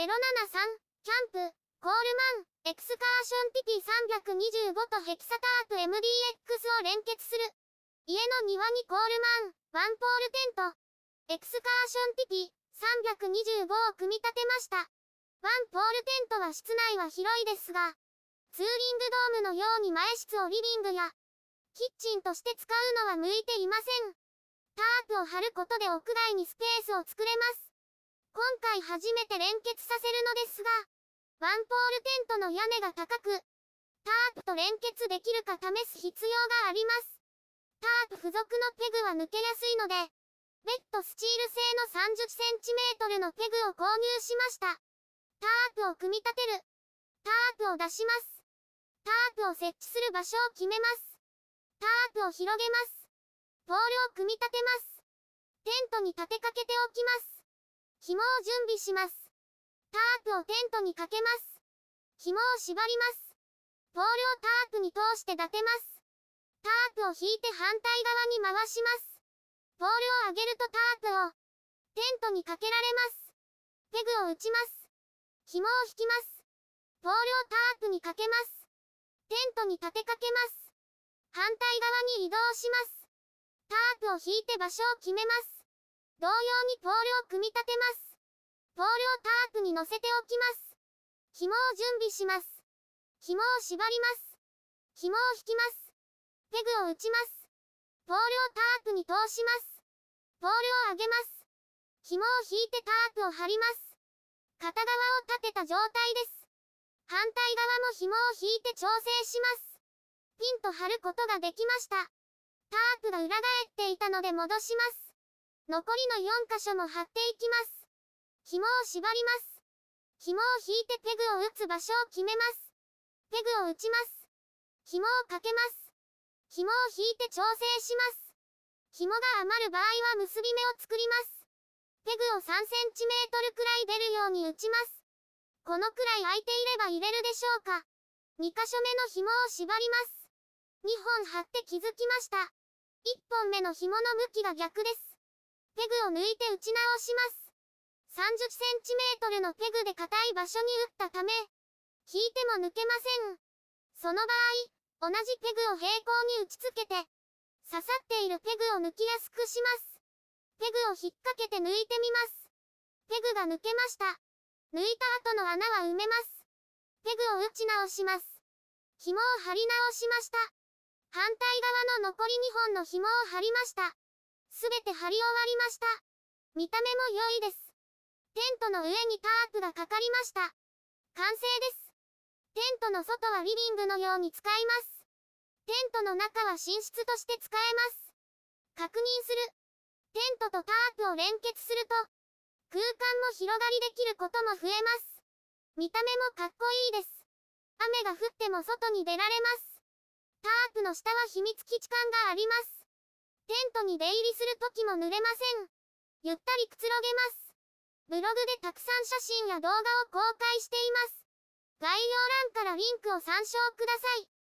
073キャンプ、コールマン、エクスカーションティティ325とヘキサターク MDX を連結する。家の庭にコールマン、ワンポールテント、エクスカーションティティ325を組み立てました。ワンポールテントは室内は広いですが、ツーリングドームのように前室をリビングや、キッチンとして使うのは向いていません。タープを張ることで屋外にスペースを作れます。今回初めて連結させるのですが、ワンポールテントの屋根が高く、タープと連結できるか試す必要があります。タープ付属のペグは抜けやすいので、ベッドスチール製の 30cm のペグを購入しました。タープを組み立てる。タープを出します。タープを設置する場所を決めます。タープを広げます。ポールを組み立てます。テントに立てかけておきます。紐を準備します。タープをテントにかけます。紐を縛ります。ポールをタープに通して立てます。タープを引いて反対側に回します。ポールを上げるとタープをテントにかけられます。ペグを打ちます。紐を引きます。ポールをタープにかけます。テントに立てかけます。反対側に移動します。タープを引いて場所を決めます。同様にポールを組み立てます。ポールをタープに乗せておきます。紐を準備します。紐を縛ります。紐を引きます。ペグを打ちます。ポールをタープに通します。ポールを上げます。紐を引いてタープを張ります。片側を立てた状態です。反対側も紐を引いて調整します。ピンと張ることができました。タープが裏返っていたので戻します。残りの4箇所も貼っていきます。紐を縛ります。紐を引いてペグを打つ場所を決めます。ペグを打ちます。紐をかけます。紐を引いて調整します。紐が余る場合は結び目を作ります。ペグを3センチメートルくらい出るように打ちます。このくらい空いていれば入れるでしょうか。2箇所目の紐を縛ります。2本貼って気づきました。1本目の紐の向きが逆です。ペグを抜いて打ち直します。30センチメートルのペグで硬い場所に打ったため、引いても抜けません。その場合、同じペグを平行に打ちつけて、刺さっているペグを抜きやすくします。ペグを引っ掛けて抜いてみます。ペグが抜けました。抜いた後の穴は埋めます。ペグを打ち直します。紐を張り直しました。反対側の残り2本の紐を張りました。すべて張り終わりました。見た目も良いです。テントの上にタープがかかりました。完成です。テントの外はリビングのように使います。テントの中は寝室として使えます。確認する。テントとタープを連結すると、空間も広がりできることも増えます。見た目もかっこいいです。雨が降っても外に出られます。タープの下は秘密基地感があります。テントに出入りする時も濡れません。ゆったりくつろげます。ブログでたくさん写真や動画を公開しています。概要欄からリンクを参照ください。